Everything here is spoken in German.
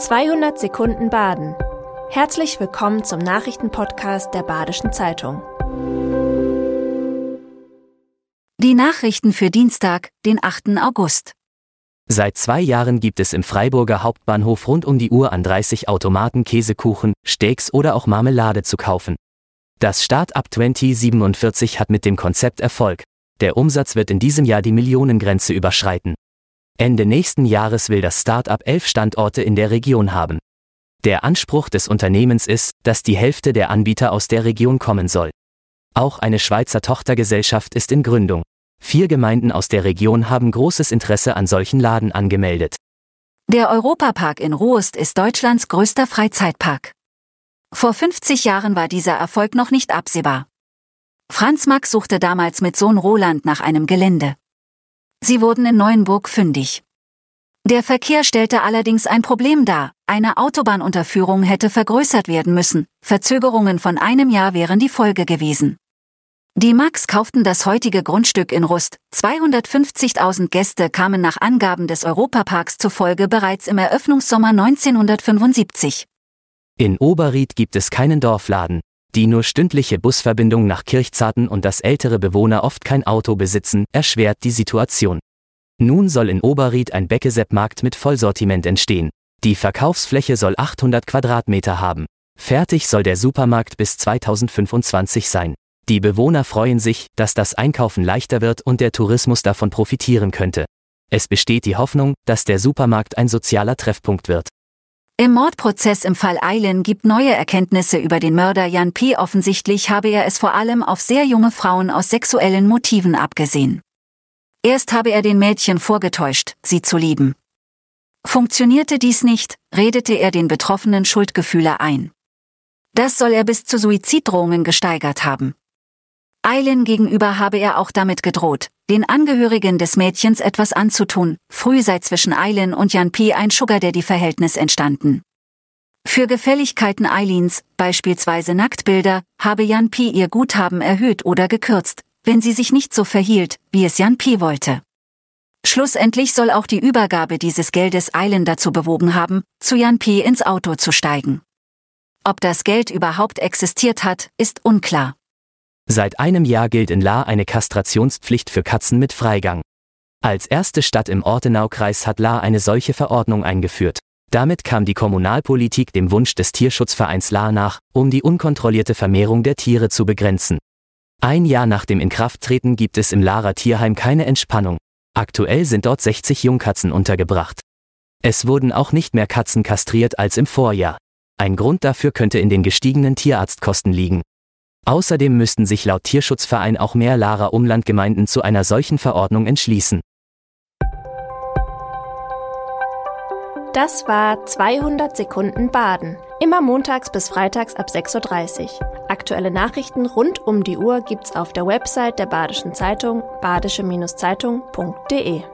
200 Sekunden Baden. Herzlich willkommen zum Nachrichtenpodcast der Badischen Zeitung. Die Nachrichten für Dienstag, den 8. August. Seit zwei Jahren gibt es im Freiburger Hauptbahnhof rund um die Uhr an 30 Automaten Käsekuchen, Steaks oder auch Marmelade zu kaufen. Das Start-up 2047 hat mit dem Konzept Erfolg. Der Umsatz wird in diesem Jahr die Millionengrenze überschreiten. Ende nächsten Jahres will das Start-up elf Standorte in der Region haben. Der Anspruch des Unternehmens ist, dass die Hälfte der Anbieter aus der Region kommen soll. Auch eine Schweizer Tochtergesellschaft ist in Gründung. Vier Gemeinden aus der Region haben großes Interesse an solchen Laden angemeldet. Der Europapark in Roest ist Deutschlands größter Freizeitpark. Vor 50 Jahren war dieser Erfolg noch nicht absehbar. Franz Mack suchte damals mit Sohn Roland nach einem Gelände. Sie wurden in Neuenburg fündig. Der Verkehr stellte allerdings ein Problem dar. Eine Autobahnunterführung hätte vergrößert werden müssen. Verzögerungen von einem Jahr wären die Folge gewesen. Die Max kauften das heutige Grundstück in Rust. 250.000 Gäste kamen nach Angaben des Europaparks zufolge bereits im Eröffnungssommer 1975. In Oberried gibt es keinen Dorfladen. Die nur stündliche Busverbindung nach Kirchzarten und dass ältere Bewohner oft kein Auto besitzen, erschwert die Situation. Nun soll in Oberried ein Beckesepp-Markt mit Vollsortiment entstehen. Die Verkaufsfläche soll 800 Quadratmeter haben. Fertig soll der Supermarkt bis 2025 sein. Die Bewohner freuen sich, dass das Einkaufen leichter wird und der Tourismus davon profitieren könnte. Es besteht die Hoffnung, dass der Supermarkt ein sozialer Treffpunkt wird. Im Mordprozess im Fall Eilen gibt neue Erkenntnisse über den Mörder Jan P. Offensichtlich habe er es vor allem auf sehr junge Frauen aus sexuellen Motiven abgesehen. Erst habe er den Mädchen vorgetäuscht, sie zu lieben. Funktionierte dies nicht, redete er den Betroffenen Schuldgefühle ein. Das soll er bis zu Suiziddrohungen gesteigert haben. Eilen gegenüber habe er auch damit gedroht, den Angehörigen des Mädchens etwas anzutun. Früh sei zwischen Eilen und Jan P. ein Sugar Daddy-Verhältnis entstanden. Für Gefälligkeiten Eilins, beispielsweise Nacktbilder, habe Jan P. ihr Guthaben erhöht oder gekürzt, wenn sie sich nicht so verhielt, wie es Jan P. wollte. Schlussendlich soll auch die Übergabe dieses Geldes Eilen dazu bewogen haben, zu Jan P. ins Auto zu steigen. Ob das Geld überhaupt existiert hat, ist unklar. Seit einem Jahr gilt in La eine Kastrationspflicht für Katzen mit Freigang. Als erste Stadt im Ortenaukreis hat La eine solche Verordnung eingeführt. Damit kam die Kommunalpolitik dem Wunsch des Tierschutzvereins La nach, um die unkontrollierte Vermehrung der Tiere zu begrenzen. Ein Jahr nach dem Inkrafttreten gibt es im Lara Tierheim keine Entspannung. Aktuell sind dort 60 Jungkatzen untergebracht. Es wurden auch nicht mehr Katzen kastriert als im Vorjahr. Ein Grund dafür könnte in den gestiegenen Tierarztkosten liegen. Außerdem müssten sich laut Tierschutzverein auch mehr Lara Umlandgemeinden zu einer solchen Verordnung entschließen. Das war 200 Sekunden Baden. Immer montags bis freitags ab 6.30 Uhr. Aktuelle Nachrichten rund um die Uhr gibt's auf der Website der Badischen Zeitung badische-zeitung.de.